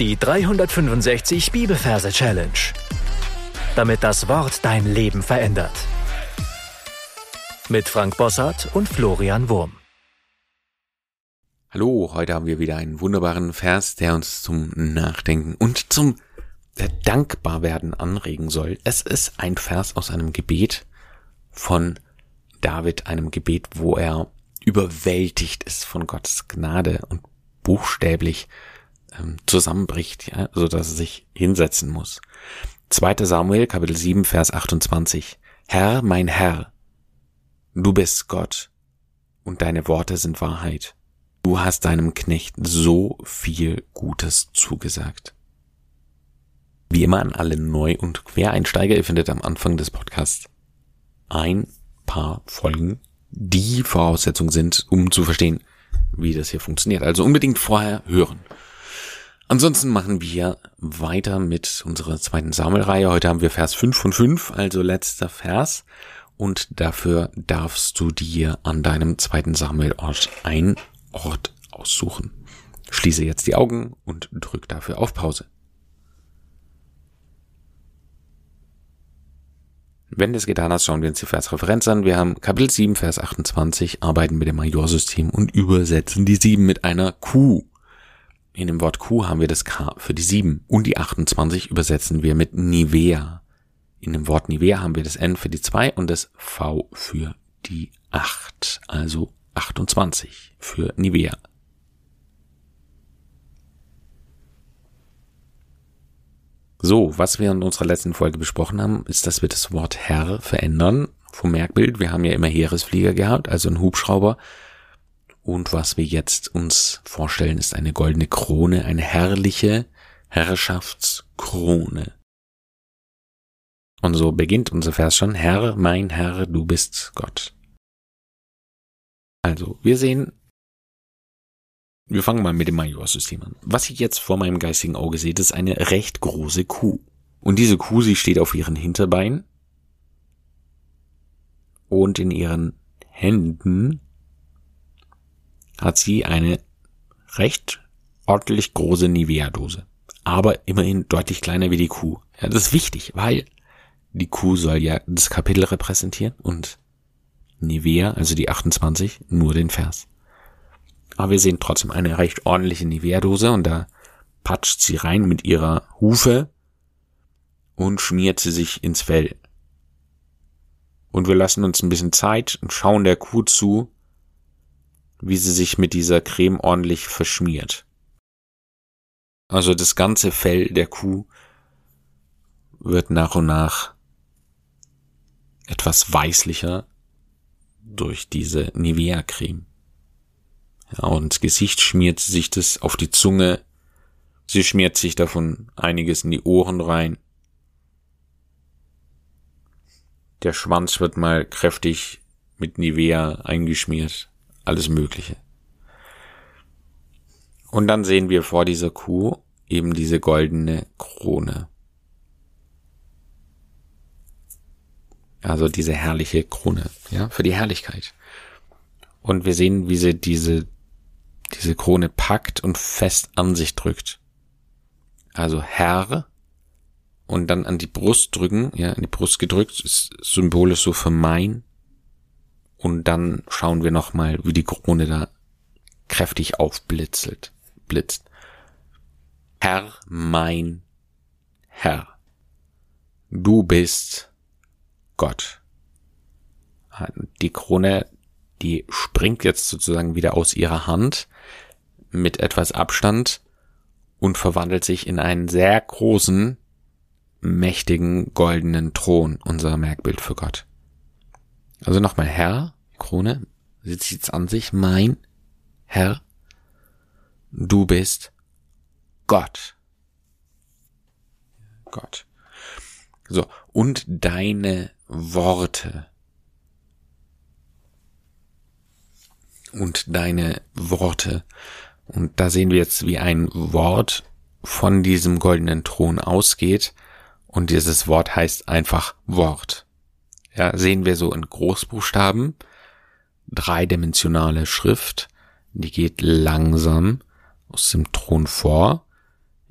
Die 365 Bibelverse Challenge. Damit das Wort dein Leben verändert. Mit Frank Bossart und Florian Wurm. Hallo, heute haben wir wieder einen wunderbaren Vers, der uns zum Nachdenken und zum Dankbarwerden anregen soll. Es ist ein Vers aus einem Gebet von David, einem Gebet, wo er überwältigt ist von Gottes Gnade und buchstäblich ähm, zusammenbricht, ja, so dass er sich hinsetzen muss. 2. Samuel, Kapitel 7, Vers 28. Herr, mein Herr, du bist Gott und deine Worte sind Wahrheit. Du hast deinem Knecht so viel Gutes zugesagt. Wie immer an alle Neu- und Quereinsteiger, ihr findet am Anfang des Podcasts ein paar Folgen, die Voraussetzung sind, um zu verstehen, wie das hier funktioniert. Also unbedingt vorher hören. Ansonsten machen wir weiter mit unserer zweiten Sammelreihe. Heute haben wir Vers 5 von 5, also letzter Vers. Und dafür darfst du dir an deinem zweiten Sammelort einen Ort aussuchen. Schließe jetzt die Augen und drück dafür auf Pause. Wenn du es getan hast, schauen wir uns die Versreferenz an. Wir haben Kapitel 7, Vers 28, arbeiten mit dem Majorsystem und übersetzen die 7 mit einer Q. In dem Wort Q haben wir das K für die 7 und die 28 übersetzen wir mit Nivea. In dem Wort Nivea haben wir das N für die 2 und das V für die 8, also 28 für Nivea. So, was wir in unserer letzten Folge besprochen haben, ist, dass wir das Wort Herr verändern vom Merkbild. Wir haben ja immer Heeresflieger gehabt, also einen Hubschrauber. Und was wir jetzt uns vorstellen, ist eine goldene Krone, eine herrliche Herrschaftskrone. Und so beginnt unser Vers schon, Herr, mein Herr, du bist Gott. Also, wir sehen, wir fangen mal mit dem Majorsystem an. Was ich jetzt vor meinem geistigen Auge sehe, ist eine recht große Kuh. Und diese Kuh, sie steht auf ihren Hinterbeinen und in ihren Händen hat sie eine recht ordentlich große Nivea-Dose. Aber immerhin deutlich kleiner wie die Kuh. Ja, das ist wichtig, weil die Kuh soll ja das Kapitel repräsentieren und Nivea, also die 28, nur den Vers. Aber wir sehen trotzdem eine recht ordentliche Nivea-Dose und da patscht sie rein mit ihrer Hufe und schmiert sie sich ins Fell. Und wir lassen uns ein bisschen Zeit und schauen der Kuh zu, wie sie sich mit dieser Creme ordentlich verschmiert. Also das ganze Fell der Kuh wird nach und nach etwas weißlicher durch diese Nivea-Creme. Ja, und ins Gesicht schmiert sich das auf die Zunge. Sie schmiert sich davon einiges in die Ohren rein. Der Schwanz wird mal kräftig mit Nivea eingeschmiert alles Mögliche. Und dann sehen wir vor dieser Kuh eben diese goldene Krone. Also diese herrliche Krone, ja, für die Herrlichkeit. Und wir sehen, wie sie diese, diese Krone packt und fest an sich drückt. Also Herr und dann an die Brust drücken, ja, an die Brust gedrückt, ist symbolisch so für mein und dann schauen wir nochmal, wie die Krone da kräftig aufblitzelt, blitzt. Herr, mein Herr, du bist Gott. Die Krone, die springt jetzt sozusagen wieder aus ihrer Hand mit etwas Abstand und verwandelt sich in einen sehr großen, mächtigen goldenen Thron, unser Merkbild für Gott. Also nochmal Herr, Krone, sie zieht's an sich, mein Herr, du bist Gott. Gott. So, und deine Worte. Und deine Worte. Und da sehen wir jetzt, wie ein Wort von diesem goldenen Thron ausgeht. Und dieses Wort heißt einfach Wort. Ja, sehen wir so in Großbuchstaben dreidimensionale Schrift, die geht langsam aus dem Thron vor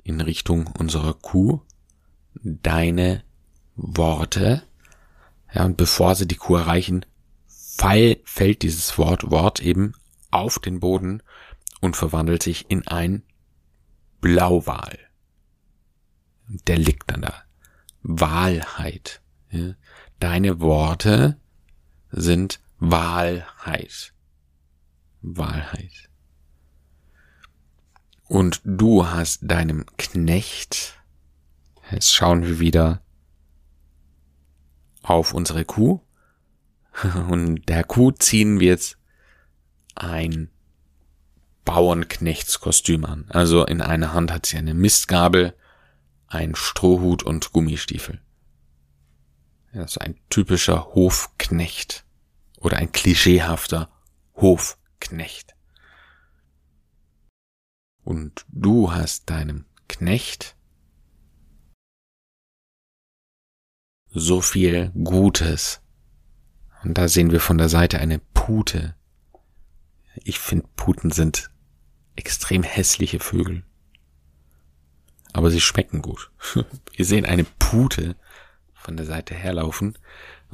in Richtung unserer Kuh, deine Worte, ja, und bevor sie die Kuh erreichen, fall, fällt dieses Wort, Wort eben auf den Boden und verwandelt sich in ein Blauwal. Der liegt dann da. Wahrheit. Ja. Deine Worte sind Wahrheit. Wahrheit. Und du hast deinem Knecht, jetzt schauen wir wieder auf unsere Kuh, und der Kuh ziehen wir jetzt ein Bauernknechtskostüm an. Also in einer Hand hat sie eine Mistgabel, ein Strohhut und Gummistiefel. Das ist ein typischer Hofknecht oder ein klischeehafter Hofknecht. Und du hast deinem Knecht so viel Gutes. Und da sehen wir von der Seite eine Pute. Ich finde, Puten sind extrem hässliche Vögel. Aber sie schmecken gut. Wir sehen eine Pute von der Seite herlaufen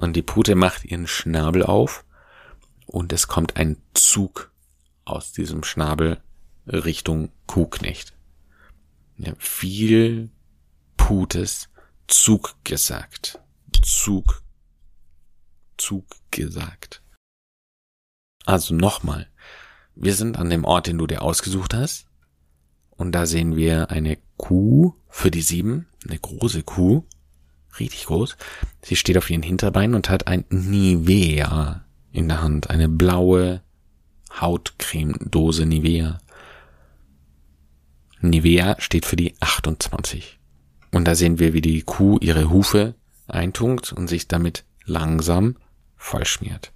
und die Pute macht ihren Schnabel auf und es kommt ein Zug aus diesem Schnabel Richtung Kuhknecht. Ja, viel Putes Zug gesagt. Zug. Zug gesagt. Also nochmal. Wir sind an dem Ort, den du dir ausgesucht hast. Und da sehen wir eine Kuh für die sieben. Eine große Kuh. Richtig groß. Sie steht auf ihren Hinterbeinen und hat ein Nivea in der Hand. Eine blaue Hautcremedose Nivea. Nivea steht für die 28. Und da sehen wir, wie die Kuh ihre Hufe eintunkt und sich damit langsam vollschmiert.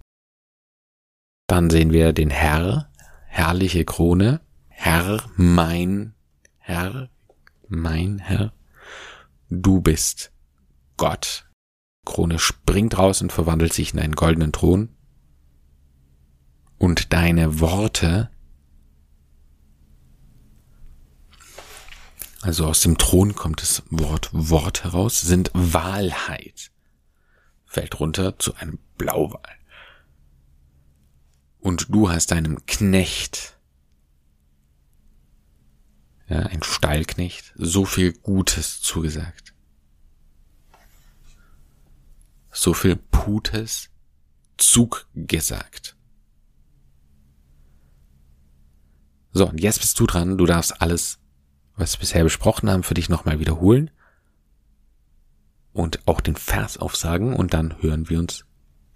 Dann sehen wir den Herr, herrliche Krone, Herr, mein Herr, mein Herr, du bist Gott. Krone springt raus und verwandelt sich in einen goldenen Thron. Und deine Worte also aus dem Thron kommt das Wort Wort heraus, sind Wahlheit. Fällt runter zu einem Blauwal. Und du hast deinem Knecht, ja, ein Stallknecht, so viel Gutes zugesagt. So viel Putes zugesagt. So, und jetzt bist du dran, du darfst alles was wir bisher besprochen haben, für dich nochmal wiederholen und auch den Vers aufsagen und dann hören wir uns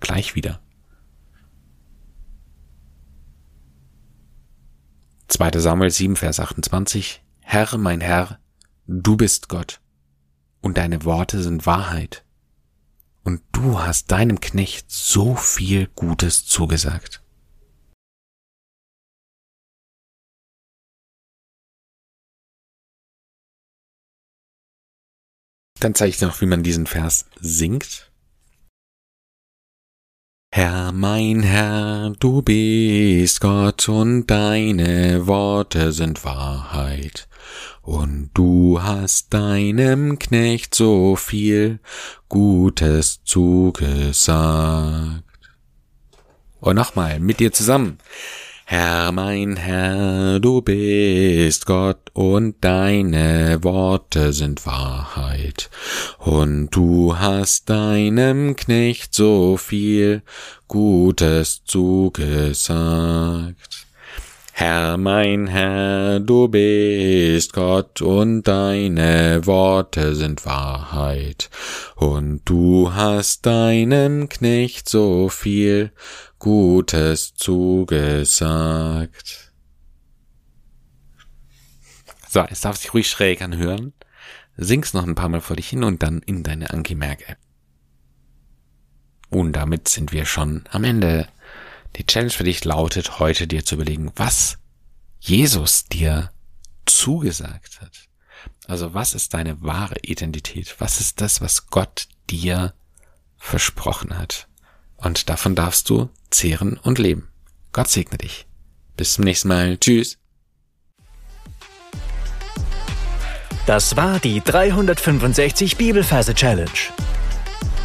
gleich wieder. 2. Samuel 7, Vers 28 Herr, mein Herr, du bist Gott, und deine Worte sind Wahrheit, und du hast deinem Knecht so viel Gutes zugesagt. Dann zeige ich dir noch, wie man diesen Vers singt. Herr, mein Herr, du bist Gott und deine Worte sind Wahrheit. Und du hast deinem Knecht so viel Gutes zugesagt. Und nochmal, mit dir zusammen. Herr, mein Herr, du bist Gott und deine Worte sind Wahrheit. Und du hast deinem Knecht so viel Gutes zugesagt. Herr, mein Herr, du bist Gott und deine Worte sind Wahrheit. Und du hast deinem Knecht so viel Gutes zugesagt. So, es darf sich ruhig schräg anhören. Sing's noch ein paar Mal vor dich hin und dann in deine Anki Merk App. Und damit sind wir schon am Ende. Die Challenge für dich lautet heute dir zu überlegen, was Jesus dir zugesagt hat. Also was ist deine wahre Identität? Was ist das, was Gott dir versprochen hat? Und davon darfst du zehren und leben. Gott segne dich. Bis zum nächsten Mal. Tschüss. Das war die 365 Bibelferse Challenge.